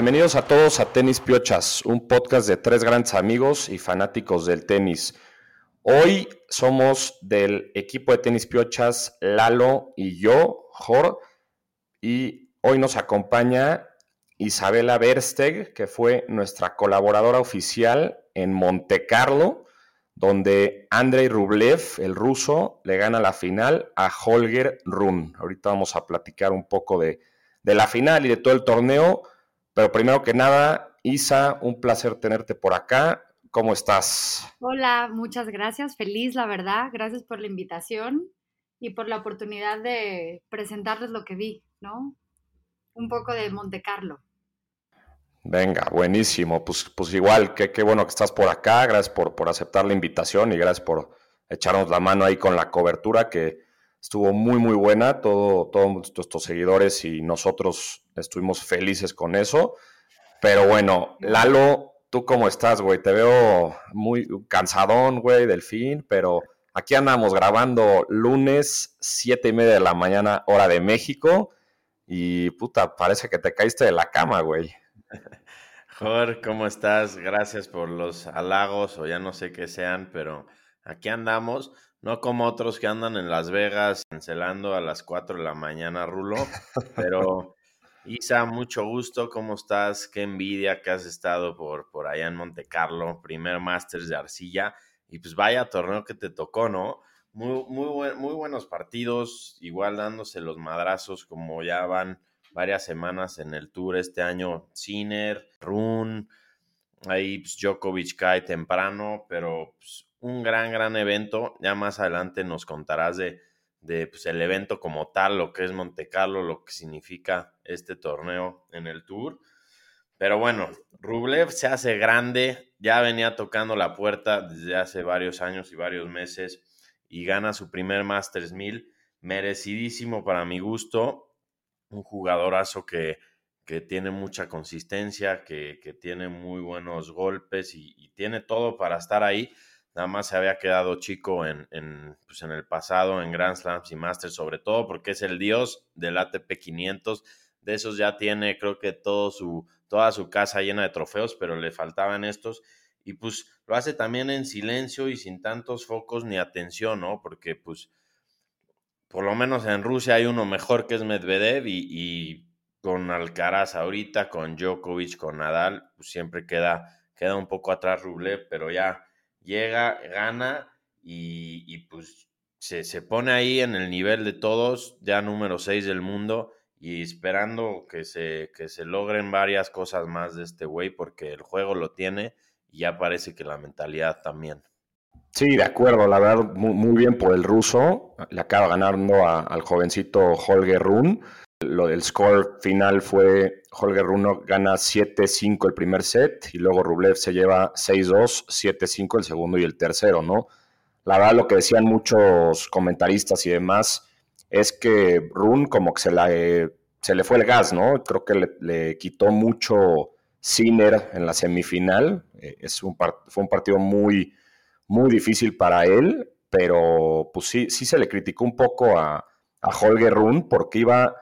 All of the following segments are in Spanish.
Bienvenidos a todos a Tenis Piochas, un podcast de tres grandes amigos y fanáticos del tenis. Hoy somos del equipo de Tenis Piochas, Lalo y yo, Jor, y hoy nos acompaña Isabela Versteg, que fue nuestra colaboradora oficial en Monte Carlo, donde Andrei Rublev, el ruso, le gana la final a Holger Run. Ahorita vamos a platicar un poco de, de la final y de todo el torneo. Pero primero que nada, Isa, un placer tenerte por acá. ¿Cómo estás? Hola, muchas gracias. Feliz, la verdad. Gracias por la invitación y por la oportunidad de presentarles lo que vi, ¿no? Un poco de Monte Carlo. Venga, buenísimo. Pues, pues igual, qué, qué bueno que estás por acá. Gracias por, por aceptar la invitación y gracias por echarnos la mano ahí con la cobertura que estuvo muy, muy buena. Todo, todos nuestros seguidores y nosotros estuvimos felices con eso. Pero bueno, Lalo, ¿tú cómo estás, güey? Te veo muy cansadón, güey, del fin, pero aquí andamos grabando lunes, siete y media de la mañana, hora de México. Y puta, parece que te caíste de la cama, güey. Jorge, ¿cómo estás? Gracias por los halagos o ya no sé qué sean, pero aquí andamos. No como otros que andan en Las Vegas cancelando a las 4 de la mañana, Rulo. Pero, Isa, mucho gusto. ¿Cómo estás? Qué envidia que has estado por, por allá en Monte Carlo. Primer Masters de Arcilla. Y pues vaya torneo que te tocó, ¿no? Muy, muy, muy buenos partidos. Igual dándose los madrazos como ya van varias semanas en el tour este año. Sinner, Run. Ahí pues, Djokovic cae temprano, pero pues, un gran, gran evento. Ya más adelante nos contarás de, de pues, el evento como tal, lo que es Monte Carlo, lo que significa este torneo en el Tour. Pero bueno, Rublev se hace grande, ya venía tocando la puerta desde hace varios años y varios meses y gana su primer Masters 1000, merecidísimo para mi gusto, un jugadorazo que, que tiene mucha consistencia, que, que tiene muy buenos golpes y, y, tiene todo para estar ahí nada más se había quedado chico en, en, pues en el pasado, en Grand Slams y Masters, sobre todo porque es el dios del ATP 500. De esos ya tiene, creo que su, toda su casa llena de trofeos, pero le faltaban estos. Y pues lo hace también en silencio y sin tantos focos ni atención, ¿no? Porque pues por lo menos en Rusia hay uno mejor que es Medvedev y, y con Alcaraz ahorita, con Djokovic, con Nadal, pues siempre queda, queda un poco atrás Rublev, pero ya llega, gana y, pues se, se, pone ahí en el nivel de todos, ya número 6 del mundo y esperando que se, que se logren varias cosas más de este güey porque el juego lo tiene y ya parece que la mentalidad también. Sí, de acuerdo, la verdad, muy, muy bien por el ruso. Le acaba ganando al jovencito Holger Run. Lo del score final fue Holger Runo gana 7-5 el primer set y luego Rublev se lleva 6-2, 7-5 el segundo y el tercero, ¿no? La verdad, lo que decían muchos comentaristas y demás es que Run como que se, la, se le fue el gas, ¿no? Creo que le, quitó mucho Sinner en la semifinal. Eh, es un fue un partido muy, muy difícil para él, pero pues sí, sí se le criticó un poco a, a Holger Run porque iba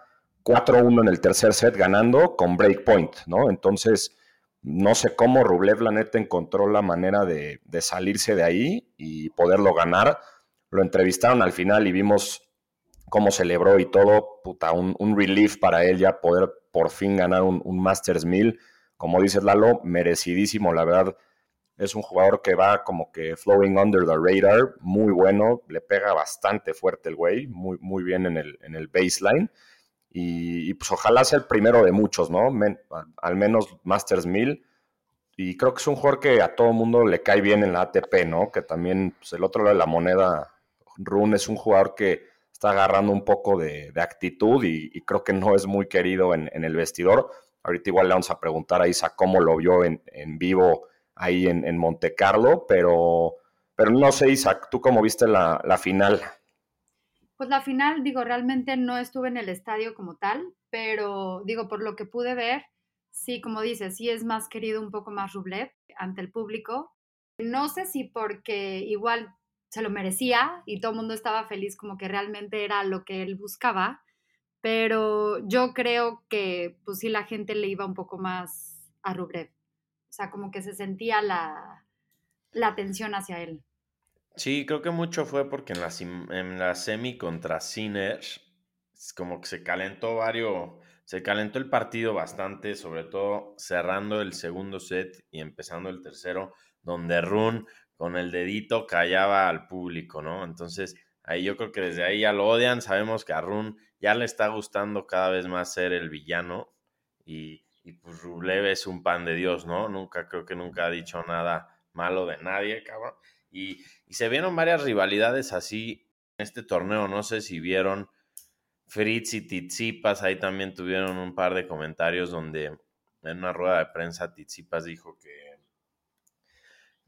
4-1 en el tercer set ganando con breakpoint, ¿no? Entonces, no sé cómo Rublev, la neta, encontró la manera de, salirse de ahí y poderlo ganar. Lo entrevistaron al final y vimos cómo celebró y todo, puta, un, relief para él ya poder por fin ganar un, un Masters 1000. Como dices, Lalo, merecidísimo, la verdad. Es un jugador que va como que flowing under the radar, muy bueno, le pega bastante fuerte el güey, muy, muy bien en el, en el baseline. Y, y, pues ojalá sea el primero de muchos, ¿no? Men, al menos Masters 1000. Y creo que es un jugador que a todo mundo le cae bien en la ATP, ¿no? Que también, pues el otro lado de la moneda, Rune es un jugador que está agarrando un poco de, actitud y, creo que no es muy querido en, el vestidor. Ahorita igual le vamos a preguntar a Isa cómo lo vio en, en vivo ahí en, en, Monte Carlo, pero, pero no sé, Isaac, ¿tú cómo viste la final? Pues la final, digo, realmente no estuve en el estadio como tal, pero digo, por lo que pude ver, sí, como dices, sí es más querido un poco más Rublev ante el público. No sé si porque igual se lo merecía y todo el mundo estaba feliz como que realmente era lo que él buscaba, pero yo creo que pues sí la gente le iba un poco más a Rubrev. O sea, como que se sentía la, la atención hacia él. Sí, creo que mucho fue porque en la, en la semi contra Sinner, como que se calentó varios, se calentó el partido bastante, sobre todo cerrando el segundo set y empezando el tercero, donde Run con el dedito callaba al público, ¿no? Entonces, ahí yo creo que desde ahí ya lo odian, sabemos que a Run ya le está gustando cada vez más ser el villano y, y pues Rublev es un pan de Dios, ¿no? Nunca, creo que nunca ha dicho nada malo de nadie, cabrón. Y, se vieron varias rivalidades así en este torneo. No sé si vieron Fritz y Tizipas, ahí también tuvieron un par de comentarios donde en una rueda de prensa Tizipas dijo que,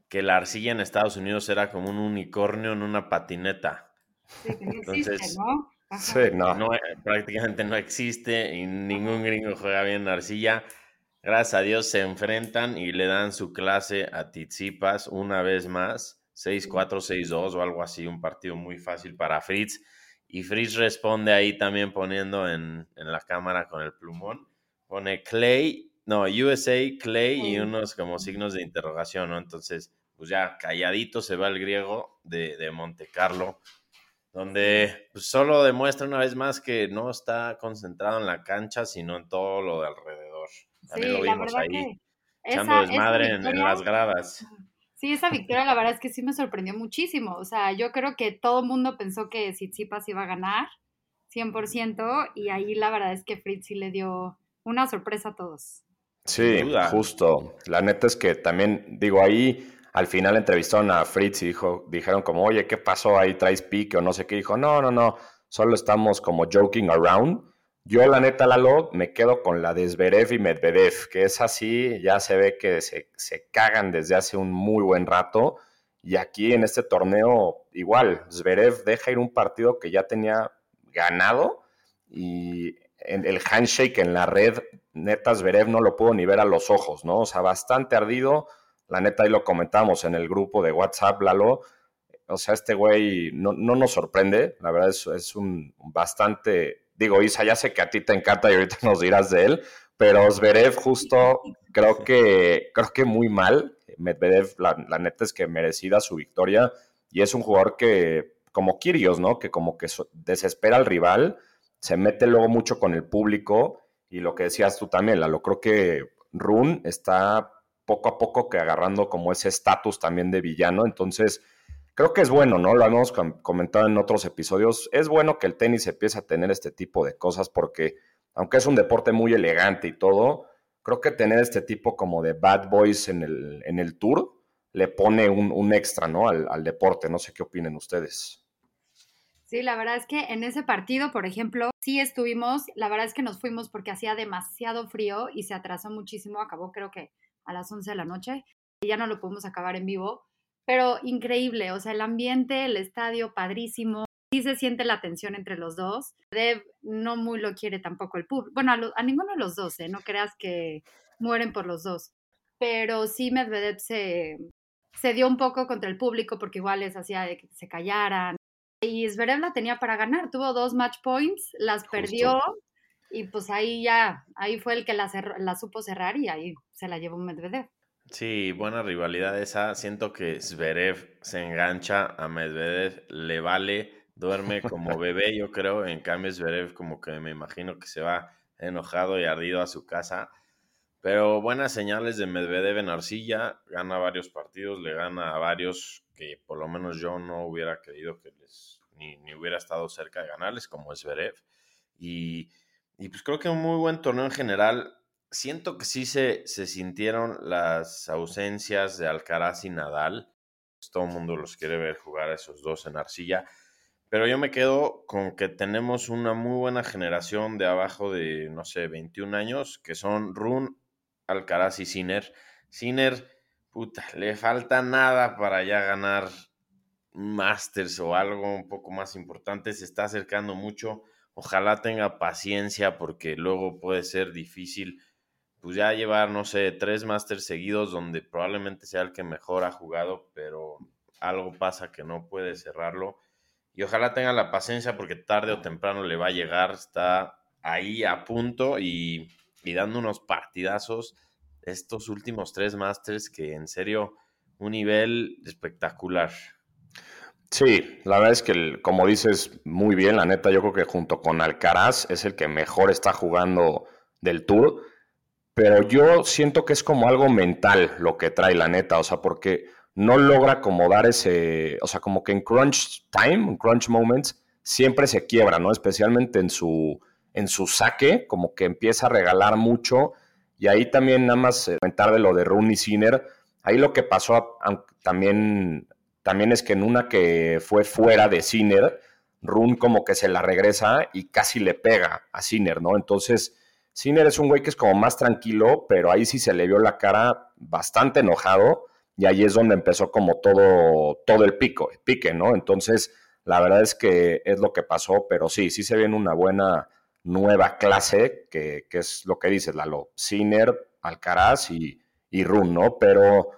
que la arcilla en Estados Unidos era como un unicornio en una patineta. Sí, que no Entonces, ¿no? Sí, no. no. Prácticamente no existe y ningún gringo juega bien arcilla gracias a Dios se enfrentan y le dan su clase a Tizipas una vez más. 6-4, 6-2 o algo así, un partido muy fácil para Fritz. Y Fritz responde ahí también poniendo en, la cámara con el plumón. Pone Clay, no, USA, Clay y unos como signos de interrogación, ¿no? Entonces, pues ya calladito se va el griego de, de Monte Carlo, donde pues, solo demuestra una vez más que no está concentrado en la cancha, sino en todo lo de alrededor. También lo vimos ahí, echando desmadre en, las gradas. Sí, esa victoria la verdad es que sí me sorprendió muchísimo. O sea, yo creo que todo el mundo pensó que Tsitsipas iba a ganar 100% y ahí la verdad es que Fritz sí le dio una sorpresa a todos. Sí, justo. La neta es que también, digo, ahí al final entrevistaron a Fritz y dijo, dijeron como, oye, ¿qué pasó ahí? ¿Traes pique o no sé qué? Dijo, no, no, no, solo estamos como joking around. Yo, la neta, Lalo, me quedo con la de Zverev y Medvedev, que es así, ya se ve que se, cagan desde hace un muy buen rato. Y aquí en este torneo, igual, Zverev deja ir un partido que ya tenía ganado y en el handshake en la red, neta, Zverev no lo pudo ni ver a los ojos, ¿no? O sea, bastante ardido. La neta, ahí lo comentamos en el grupo de WhatsApp, Lalo. O sea, este güey no, nos sorprende. La verdad es, es un bastante Digo, Isa, ya sé que a ti te encanta y ahorita nos dirás de él, pero Zverev justo creo que, creo que muy mal. Medvedev, la, neta es que merecida su victoria y es un jugador que, como Kirios, ¿no? Que como que desespera al rival, se mete luego mucho con el público y lo que decías tú también, Lalo, creo que Run está poco a poco que agarrando como ese estatus también de villano, entonces creo que es bueno, ¿no? Lo hemos comentado en otros episodios. Es bueno que el tenis empiece a tener este tipo de cosas porque, aunque es un deporte muy elegante y todo, creo que tener este tipo como de bad boys en el, en el tour le pone un, extra, ¿no? Al, al, deporte. No sé qué opinen ustedes. Sí, la verdad es que en ese partido, por ejemplo, sí estuvimos, la verdad es que nos fuimos porque hacía demasiado frío y se atrasó muchísimo, acabó creo que a las 11 de la noche y ya no lo pudimos acabar en vivo, pero increíble, o sea, el ambiente, el estadio, padrísimo. Sí se siente la tensión entre los dos. Dev no muy lo quiere tampoco el público. Bueno, a, ninguno de los dos, ¿eh? No creas que mueren por los dos. Pero sí Medvedev se, se dio un poco contra el público porque igual les hacía de que se callaran. Y Zverev la tenía para ganar. Tuvo dos match points, las perdió y pues ahí ya, ahí fue el que la, la supo cerrar y ahí se la llevó Medvedev. Sí, buena rivalidad esa. Siento que Zverev se engancha a Medvedev, le vale, duerme como bebé, yo creo. En cambio, Zverev como que me imagino que se va enojado y ardido a su casa. Pero buenas señales de Medvedev en arcilla. Gana varios partidos, le gana a varios que por lo menos yo no hubiera querido que les, ni, ni hubiera estado cerca de ganarles, como Zverev. Y, y pues creo que un muy buen torneo en general siento que sí se, se sintieron las ausencias de Alcaraz y Nadal. Pues, todo el mundo los quiere ver jugar a esos dos en arcilla. Pero yo me quedo con que tenemos una muy buena generación de abajo de, no sé, 21 años, que son Run, Alcaraz y Sinner. Sinner, puta, le falta nada para ya ganar Masters o algo un poco más importante. Se está acercando mucho. Ojalá tenga paciencia porque luego puede ser difícil pues ya llevar, no sé, tres Masters seguidos donde probablemente sea el que mejor ha jugado, pero algo pasa que no puede cerrarlo. Y ojalá tenga la paciencia porque tarde o temprano le va a llegar, está ahí a punto y, y dando unos partidazos estos últimos tres Masters que en serio un nivel espectacular. Sí, la verdad es que, como dices muy bien, la neta, yo creo que junto con Alcaraz es el que mejor está jugando del Tour, pero yo siento que es como algo mental lo que trae la neta, o sea, porque no logra acomodar ese, o sea, como que en crunch time, en crunch moments, siempre se quiebra, ¿no? Especialmente en su, en su saque, como que empieza a regalar mucho, y ahí también nada más comentar de lo de Rooney Sinner, ahí lo que pasó también también es que en una que fue fuera de Sinner, Run como que se la regresa y casi le pega a Sinner, ¿no? Entonces, Sinner es un güey que es como más tranquilo, pero ahí sí se le vio la cara bastante enojado y ahí es donde empezó como todo, todo el pico, el pique, ¿no? Entonces, la verdad es que es lo que pasó, pero sí, sí se viene una buena nueva clase, que, es lo que dices, Lalo, Sinner, Alcaraz y, y Run, ¿no? Pero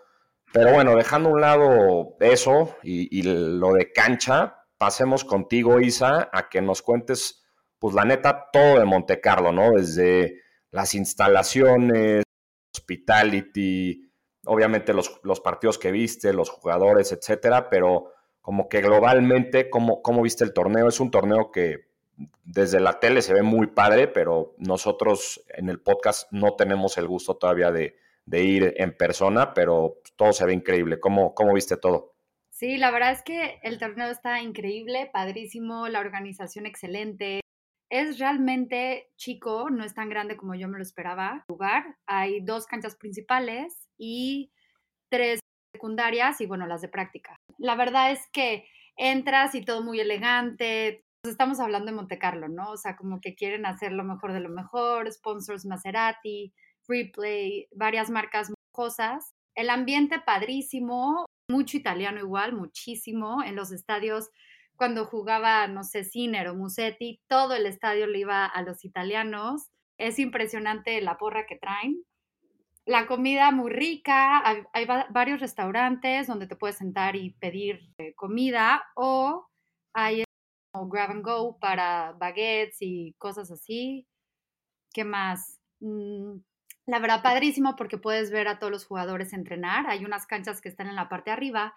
pero bueno, dejando a un lado eso y, lo de cancha, pasemos contigo, Isa, a que nos cuentes, pues la neta, todo de Monte Carlo, ¿no? Desde las instalaciones, hospitality, obviamente los, los partidos que viste, los jugadores, etcétera, pero como que globalmente, ¿cómo, ¿cómo viste el torneo? Es un torneo que desde la tele se ve muy padre, pero nosotros en el podcast no tenemos el gusto todavía de, de ir en persona, pero todo se ve increíble. ¿Cómo, cómo viste todo? Sí, la verdad es que el torneo está increíble, padrísimo, la organización excelente. Es realmente chico, no es tan grande como yo me lo esperaba. Lugar, hay dos canchas principales y tres secundarias y bueno, las de práctica. La verdad es que entras y todo muy elegante. Estamos hablando de Monte Carlo, ¿no? O sea, como que quieren hacer lo mejor de lo mejor, sponsors Maserati, Freeplay, varias marcas cosas. El ambiente padrísimo, mucho italiano igual, muchísimo. En los estadios, cuando jugaba, no sé, Sinner o Musetti, todo el estadio le iba a los italianos. Es impresionante la porra que traen. La comida muy rica, hay, varios restaurantes donde te puedes sentar y pedir eh, comida o hay grab and go para baguettes y cosas así. ¿Qué más? Mm, la verdad, padrísimo porque puedes ver a todos los jugadores entrenar. Hay unas canchas que están en la parte de arriba,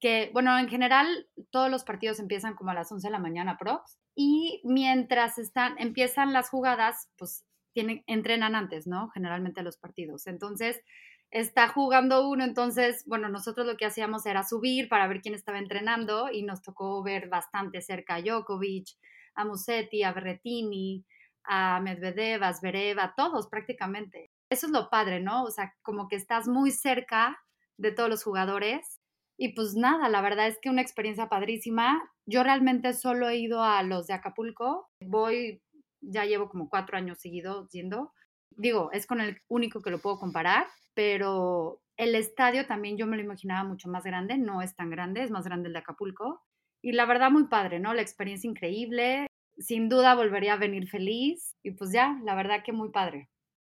que, bueno, en general todos los partidos empiezan como a las 11 de la mañana, prox. Y mientras están, empiezan las jugadas, pues tienen, entrenan antes, ¿no? Generalmente los partidos. Entonces, está jugando uno, entonces, bueno, nosotros lo que hacíamos era subir para ver quién estaba entrenando y nos tocó ver bastante cerca a Djokovic, a Musetti, a Berretini, a Medvedev, a Zverev, a todos prácticamente eso es lo padre, ¿no? O sea, como que estás muy cerca de todos los jugadores. Y pues nada, la verdad es que una experiencia padrísima. Yo realmente solo he ido a los de Acapulco. Voy, ya llevo como cuatro años seguidos yendo. Digo, es con el único que lo puedo comparar, pero el estadio también yo me lo imaginaba mucho más grande. No es tan grande, es más grande el de Acapulco. Y la verdad muy padre, ¿no? La experiencia increíble. Sin duda volvería a venir feliz. Y pues ya, la verdad que muy padre.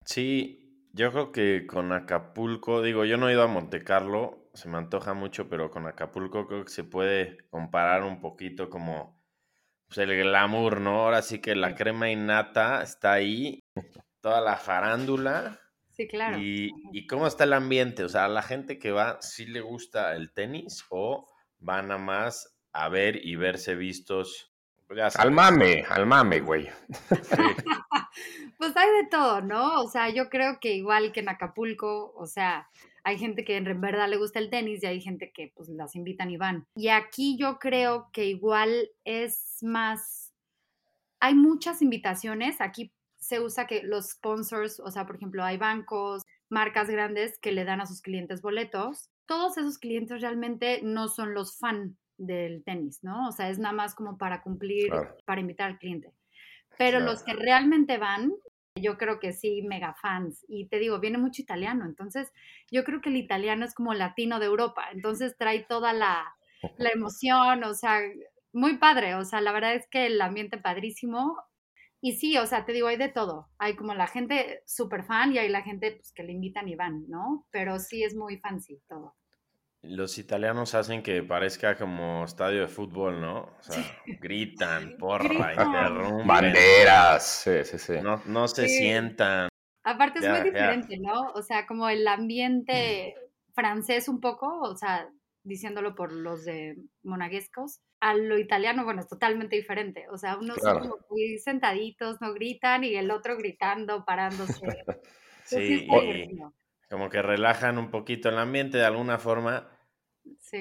Sí, yo creo que con Acapulco, digo, yo no he ido a Monte Carlo, se me antoja mucho, pero con Acapulco creo que se puede comparar un poquito como pues, el glamour, ¿no? Ahora sí que la crema innata está ahí, toda la farándula. Sí, claro. Y, y cómo está el ambiente, o sea, a la gente que va, ¿sí le gusta el tenis o van a más a ver y verse vistos? Pues, al mame, al mame, güey. Pues hay de todo, ¿no? O sea, yo creo que igual que en Acapulco, o sea, hay gente que en verdad le gusta el tenis y hay gente que pues las invitan y van. Y aquí yo creo que igual es más, hay muchas invitaciones, aquí se usa que los sponsors, o sea, por ejemplo, hay bancos, marcas grandes que le dan a sus clientes boletos. Todos esos clientes realmente no son los fan del tenis, ¿no? O sea, es nada más como para cumplir, para invitar al cliente. Pero los que realmente van, yo creo que sí, mega fans. Y te digo, viene mucho italiano. Entonces, yo creo que el italiano es como latino de Europa. Entonces, trae toda la, la emoción, o sea, muy padre. O sea, la verdad es que el ambiente padrísimo. Y sí, o sea, te digo, hay de todo. Hay como la gente súper fan y hay la gente pues, que le invitan y van, ¿no? Pero sí es muy fancy todo. Los italianos hacen que parezca como estadio de fútbol, ¿no? O sea, gritan, porra, interrumpen. Banderas, sí, sí, sí. No, no se sientan. Aparte es muy diferente, ¿no? O sea, como el ambiente francés un poco, o sea, diciéndolo por los de monaguescos, a lo italiano, bueno, es totalmente diferente. O sea, unos son como muy sentaditos, no gritan, y el otro gritando, parándose. sí, y como que relajan un poquito el ambiente de alguna forma.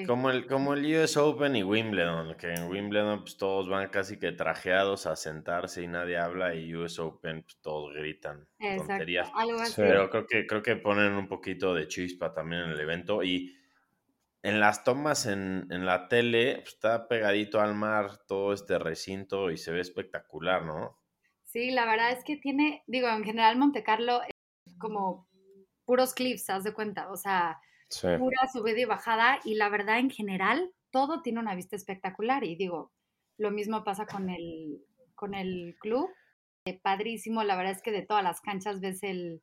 Como el, como el US Open y Wimbledon, que en Wimbledon pues, todos van casi que trajeados a sentarse y nadie habla, y US Open pues, todos gritan tonterías. Pero creo que, creo que ponen un poquito de chispa también en el evento. Y en las tomas en, en la tele pues, está pegadito al mar todo este recinto y se ve espectacular, ¿no? Sí, la verdad es que tiene, digo, en general Monte Carlo es como puros cliffs, haz de cuenta, o sea, pura subida y bajada y la verdad en general todo tiene una vista espectacular y digo, lo mismo pasa con el, con el club, eh, padrísimo, la verdad es que de todas las canchas ves el,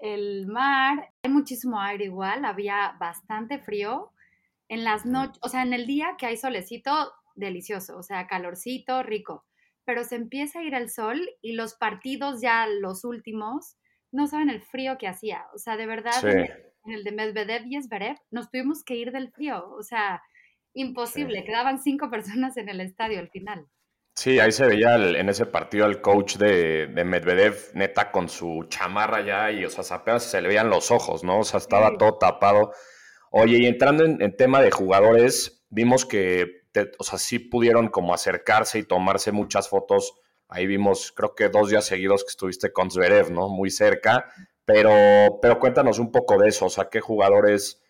el mar, hay muchísimo aire igual, había bastante frío, en las noches, o sea, en el día que hay solecito, delicioso, o sea, calorcito, rico, pero se empieza a ir el sol y los partidos ya los últimos, no saben el frío que hacía. O sea, de verdad, en, el, de Medvedev y Esberev, nos tuvimos que ir del frío. O sea, imposible. Quedaban cinco personas en el estadio al final. Sí, ahí se veía en ese partido el coach de, Medvedev, neta, con su chamarra ya y, o sea, apenas se le veían los ojos, ¿no? O sea, estaba todo tapado. Oye, y entrando en, tema de jugadores, vimos que, o sea, sí pudieron como acercarse y tomarse muchas fotos Ahí vimos, creo que dos días seguidos que estuviste con Zverev, ¿no? Muy cerca. Pero, pero cuéntanos un poco de eso, o sea, qué jugadores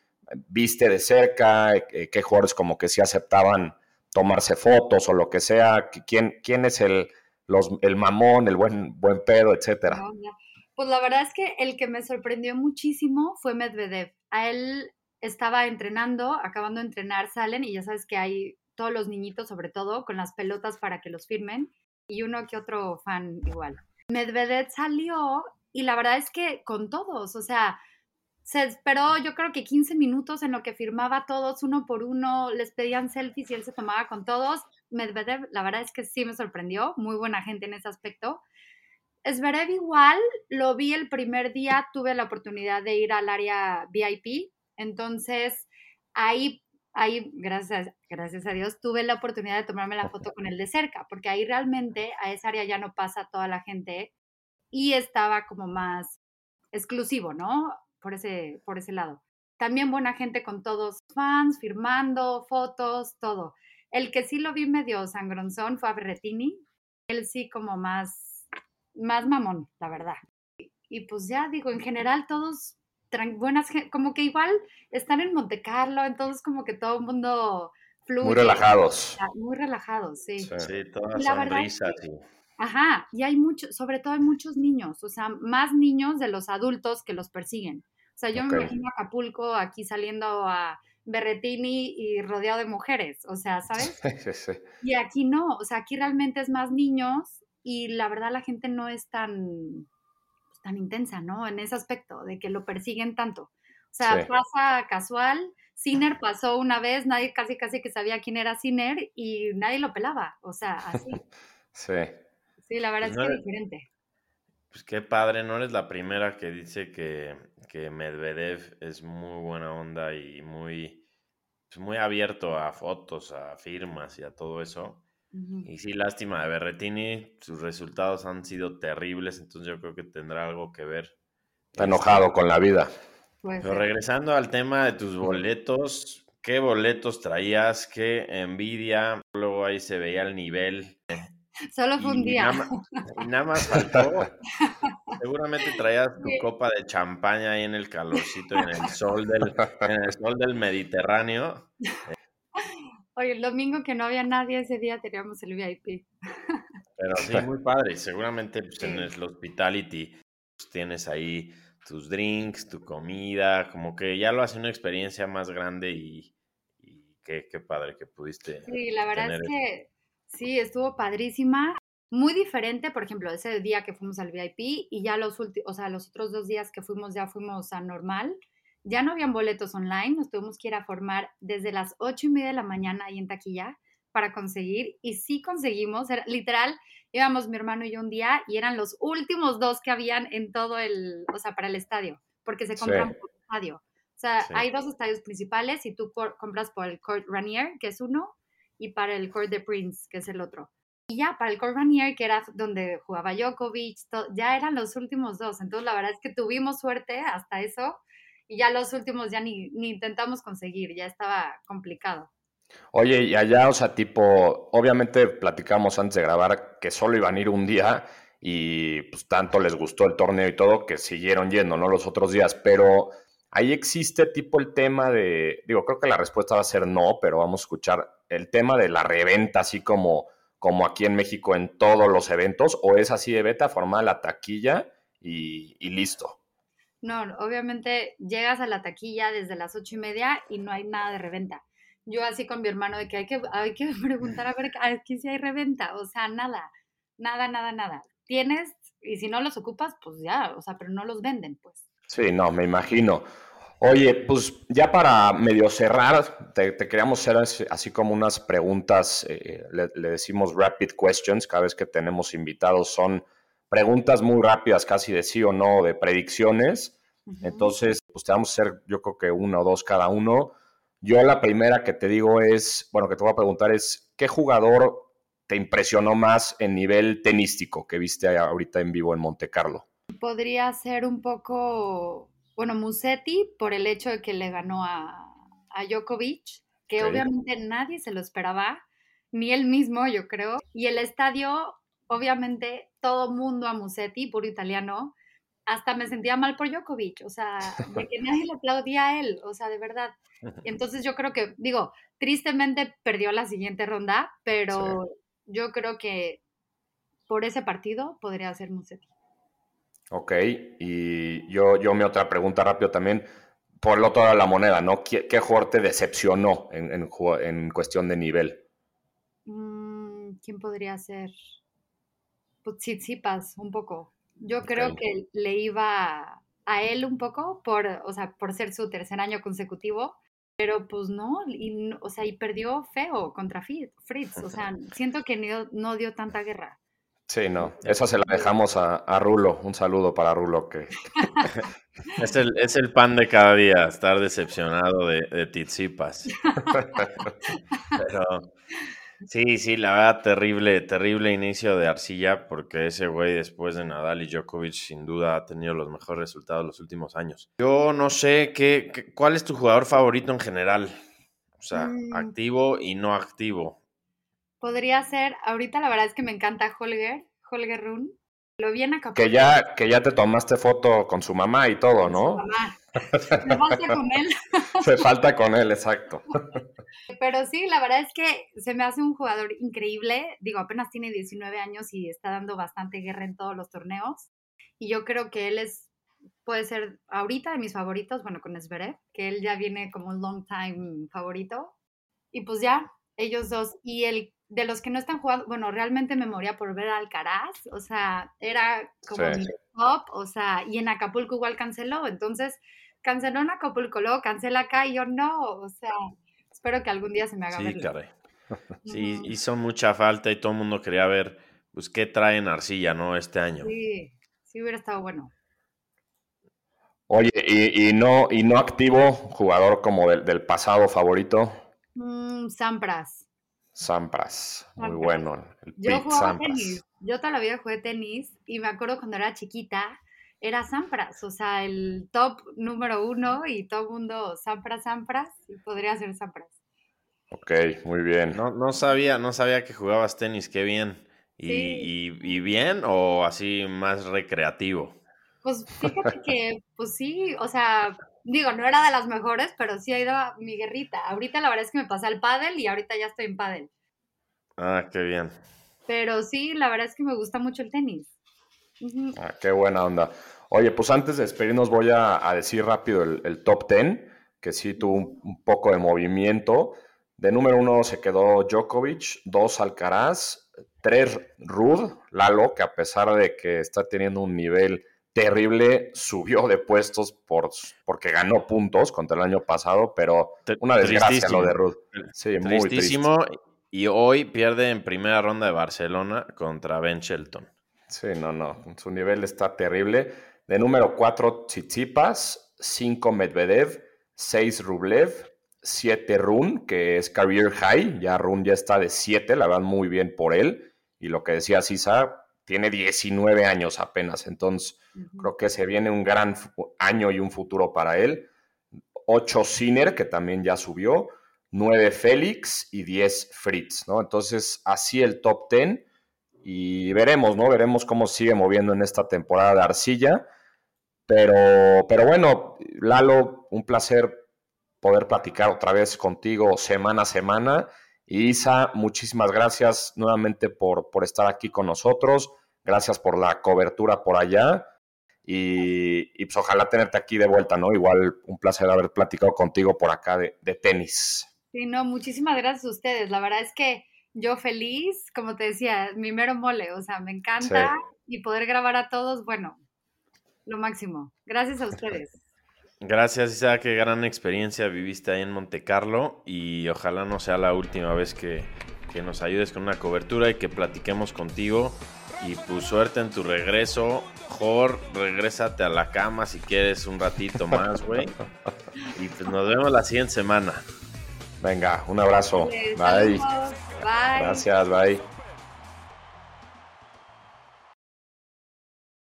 viste de cerca, eh, qué jugadores como que sí aceptaban tomarse fotos o lo que sea, quién, quién es el, los, el mamón, el buen, buen pedo, etcétera. Pues la verdad es que el que me sorprendió muchísimo fue Medvedev. A él estaba entrenando, acabando de entrenar, salen y ya sabes que hay todos los niñitos, sobre todo, con las pelotas para que los firmen y uno que otro fan igual. Medvedev salió y la verdad es que con todos, o sea, se esperó yo creo que 15 minutos en lo que firmaba todos uno por uno, les pedían selfies y él se tomaba con todos. Medvedev, la verdad es que sí me sorprendió, muy buena gente en ese aspecto. Esberev igual, lo vi el primer día, tuve la oportunidad de ir al área VIP, entonces ahí ahí, gracias, gracias a Dios, tuve la oportunidad de tomarme la foto con él de cerca, porque ahí realmente a esa área ya no pasa toda la gente y estaba como más exclusivo, ¿no? Por ese, por ese lado. También buena gente con todos fans, firmando, fotos, todo. El que sí lo vi medio sangronzón fue a Berretini. Él sí como más, más mamón, la verdad. Y pues ya digo, en general todos buenas, como que igual están en Monte Carlo, entonces como que todo el mundo fluye. Muy relajados. Muy relajados, sí. Sí, todas sonrisas. Ajá, y hay muchos, sobre todo hay muchos niños, o sea, más niños de los adultos que los persiguen. O sea, yo me imagino Acapulco aquí saliendo a Berretini y rodeado de mujeres, o sea, ¿sabes? Sí, sí. Y aquí no, o sea, aquí realmente es más niños y la verdad la gente no es tan tan intensa, ¿no? En ese aspecto, de que lo persiguen tanto. O sea, pasa casual. Sinner pasó una vez, nadie casi casi que sabía quién era Sinner y nadie lo pelaba. O sea, así. sí. Sí, la verdad es que es diferente. Pues qué padre, no eres la primera que dice que, que Medvedev es muy buena onda y muy, pues muy abierto a fotos, a firmas y a todo eso. Y sí, lástima de Berretini, sus resultados han sido terribles, entonces yo creo que tendrá algo que ver. Está enojado con la vida. Pero regresando al tema de tus boletos, ¿qué boletos traías? ¿Qué envidia? Luego ahí se veía el nivel. Solo fue un día. y nada más faltó. Seguramente traías tu copa de champaña ahí en el calorcito, en el sol del, en el sol del Mediterráneo. Oye, el domingo que no había nadie, ese día teníamos el VIP. Pero sí, muy padre. Seguramente pues, en el hospitality pues, tienes ahí tus drinks, tu comida, como que ya lo hace una experiencia más grande y, qué, padre que pudiste. Sí, la verdad es que sí, estuvo padrísima. Muy diferente, por ejemplo, ese día que fuimos al VIP y ya los últimos, o sea, los otros dos días que fuimos ya fuimos a normal ya no habían boletos online, nos tuvimos que ir a formar desde las ocho y media de la mañana ahí en taquilla para conseguir y sí conseguimos, era, literal, íbamos mi hermano y yo un día y eran los últimos dos que habían en todo el, o sea, para el estadio, porque se compran por estadio. O sea, hay dos estadios principales y tú compras por el Court Ranier, que es uno, y para el Court de Prince, que es el otro. Y ya para el Court Ranier, que era donde jugaba Djokovic, ya eran los últimos dos. Entonces, la verdad es que tuvimos suerte hasta eso y ya los últimos ya ni, ni intentamos conseguir, ya estaba complicado. Oye, y allá, o sea, tipo, obviamente platicamos antes de grabar que solo iban a ir un día y pues tanto les gustó el torneo y todo que siguieron yendo, ¿no? Los otros días, pero ahí existe tipo el tema de, digo, creo que la respuesta va a ser no, pero vamos a escuchar el tema de la reventa, así como, como aquí en México en todos los eventos, o es así de beta, formada la taquilla y, y listo. No, obviamente llegas a la taquilla desde las ocho y media y no hay nada de reventa yo así con mi hermano de que hay que, hay que preguntar a ver aquí si hay reventa, o sea, nada, nada, nada, nada. Tienes, y si no los ocupas, pues ya, o sea, pero no los venden, pues. Sí, no, me imagino. Oye, pues ya para medio cerrar, te, queríamos hacer así, como unas preguntas, eh, le, decimos rapid questions, cada vez que tenemos invitados son preguntas muy rápidas, casi de sí o no, de predicciones. Entonces, pues te vamos a hacer, yo creo que uno o dos cada uno. Yo la primera que te digo es, bueno, que te voy a preguntar es, ¿qué jugador te impresionó más en nivel tenístico que viste ahorita en vivo en Monte Carlo? Podría ser un poco, bueno, Musetti por el hecho de que le ganó a, a Djokovic, que obviamente nadie se lo esperaba, ni él mismo, yo creo. Y el estadio, obviamente, todo mundo a Musetti, puro italiano, hasta me sentía mal por Djokovic, o sea, de que nadie le aplaudía a él, o sea, de verdad. Entonces yo creo que, digo, tristemente perdió la siguiente ronda, pero yo creo que por ese partido podría ser Musetti. Ok, y yo, yo mi otra pregunta rápido también, por lo otro lado de la moneda, ¿no? ¿Qué, jugador te decepcionó en, en, cuestión de nivel? Mm, ¿Quién podría ser? Pues Tsitsipas, un poco. Yo creo que le iba a él un poco por, o sea, por ser su tercer año consecutivo, pero pues no, y, o sea, y perdió feo contra Fritz, o sea, siento que no, dio tanta guerra. Sí, no, esa se la dejamos a, Rulo, un saludo para Rulo que... es, el, es el pan de cada día, estar decepcionado de, de Tizipas. pero Sí, sí, la verdad, terrible, terrible inicio de Arcilla, porque ese güey después de Nadal y Djokovic sin duda ha tenido los mejores resultados los últimos años. Yo no sé qué, cuál es tu jugador favorito en general, o sea, mm. activo y no activo. Podría ser, ahorita la verdad es que me encanta Holger, Holger Run. Lo vi en Acapulco. Que ya, que ya te tomaste foto con su mamá y todo, ¿no? Su mamá. Me falta con él. Se falta con él, exacto. Pero sí, la verdad es que se me hace un jugador increíble. Digo, apenas tiene 19 años y está dando bastante guerra en todos los torneos. Y yo creo que él es, puede ser ahorita de mis favoritos, bueno, con Zverev, que él ya viene como un long time favorito. Y pues ya, ellos dos. Y el de los que no están jugando, bueno, realmente me moría por ver a Alcaraz, o sea, era como mi top, o sea, y en Acapulco igual canceló, entonces canceló en Acapulco, luego cancela acá y yo no, o sea, espero que algún día se me haga Sí, caray. Sí, hizo mucha falta y todo el mundo quería ver, pues, qué trae en Arcilla, ¿no? Este año. Sí, sí hubiera estado bueno. Oye, y, no, y no activo, jugador como del, pasado favorito. Mm, Sampras. Sampras, muy bueno. yo jugaba tenis, yo toda la vida jugué tenis y me acuerdo cuando era chiquita, era Sampras, o sea, el top número uno y todo el mundo Sampras, Sampras, y podría ser Sampras. Ok, muy bien. No, no sabía, no sabía que jugabas tenis, qué bien. ¿Y, y, bien o así más recreativo? Pues fíjate que, pues sí, o sea, digo, no era de las mejores, pero sí ha ido a mi guerrita. Ahorita la verdad es que me pasé al pádel y ahorita ya estoy en pádel. Ah, qué bien. Pero sí, la verdad es que me gusta mucho el tenis. Ah, qué buena onda. Oye, pues antes de despedirnos voy a, decir rápido el, top ten, que sí tuvo un, poco de movimiento. De número uno se quedó Djokovic, dos Alcaraz, tres Rud, Lalo, que a pesar de que está teniendo un nivel terrible, subió de puestos por, porque ganó puntos contra el año pasado, pero una desgracia lo de Ruth. Sí, Tristísimo. Muy Y hoy pierde en primera ronda de Barcelona contra Ben Shelton. Sí, no, no. Su nivel está terrible. De número 4, Tsitsipas. 5, Medvedev. 6, Rublev. 7, Run, que es career high. Ya Run ya está de 7, la verdad, muy bien por él. Y lo que decía Sisa, tiene 19 años apenas. Entonces, creo que se viene un gran año y un futuro para él. 8, Sinner, que también ya subió. 9, Félix y 10, Fritz, ¿no? Entonces, así el top 10 y veremos, ¿no? Veremos cómo sigue moviendo en esta temporada de arcilla. Pero, pero bueno, Lalo, un placer poder platicar otra vez contigo semana a semana. Isa, muchísimas gracias nuevamente por, por estar aquí con nosotros. Gracias por la cobertura por allá. Y, pues ojalá tenerte aquí de vuelta, ¿no? Igual un placer haber platicado contigo por acá de, de tenis. Sí, no, muchísimas gracias a ustedes. La verdad es que yo feliz, como te decía, mi mero mole, o sea, me encanta y poder grabar a todos, bueno, lo máximo. Gracias a ustedes. Gracias, Isa, qué gran experiencia viviste ahí en Monte Carlo y ojalá no sea la última vez que, que nos ayudes con una cobertura y que platiquemos contigo. Y pues suerte en tu regreso. Jor, regrésate a la cama si quieres un ratito más, güey. Y pues nos vemos la siguiente semana. Venga, un abrazo. bye. Bye. Gracias, bye.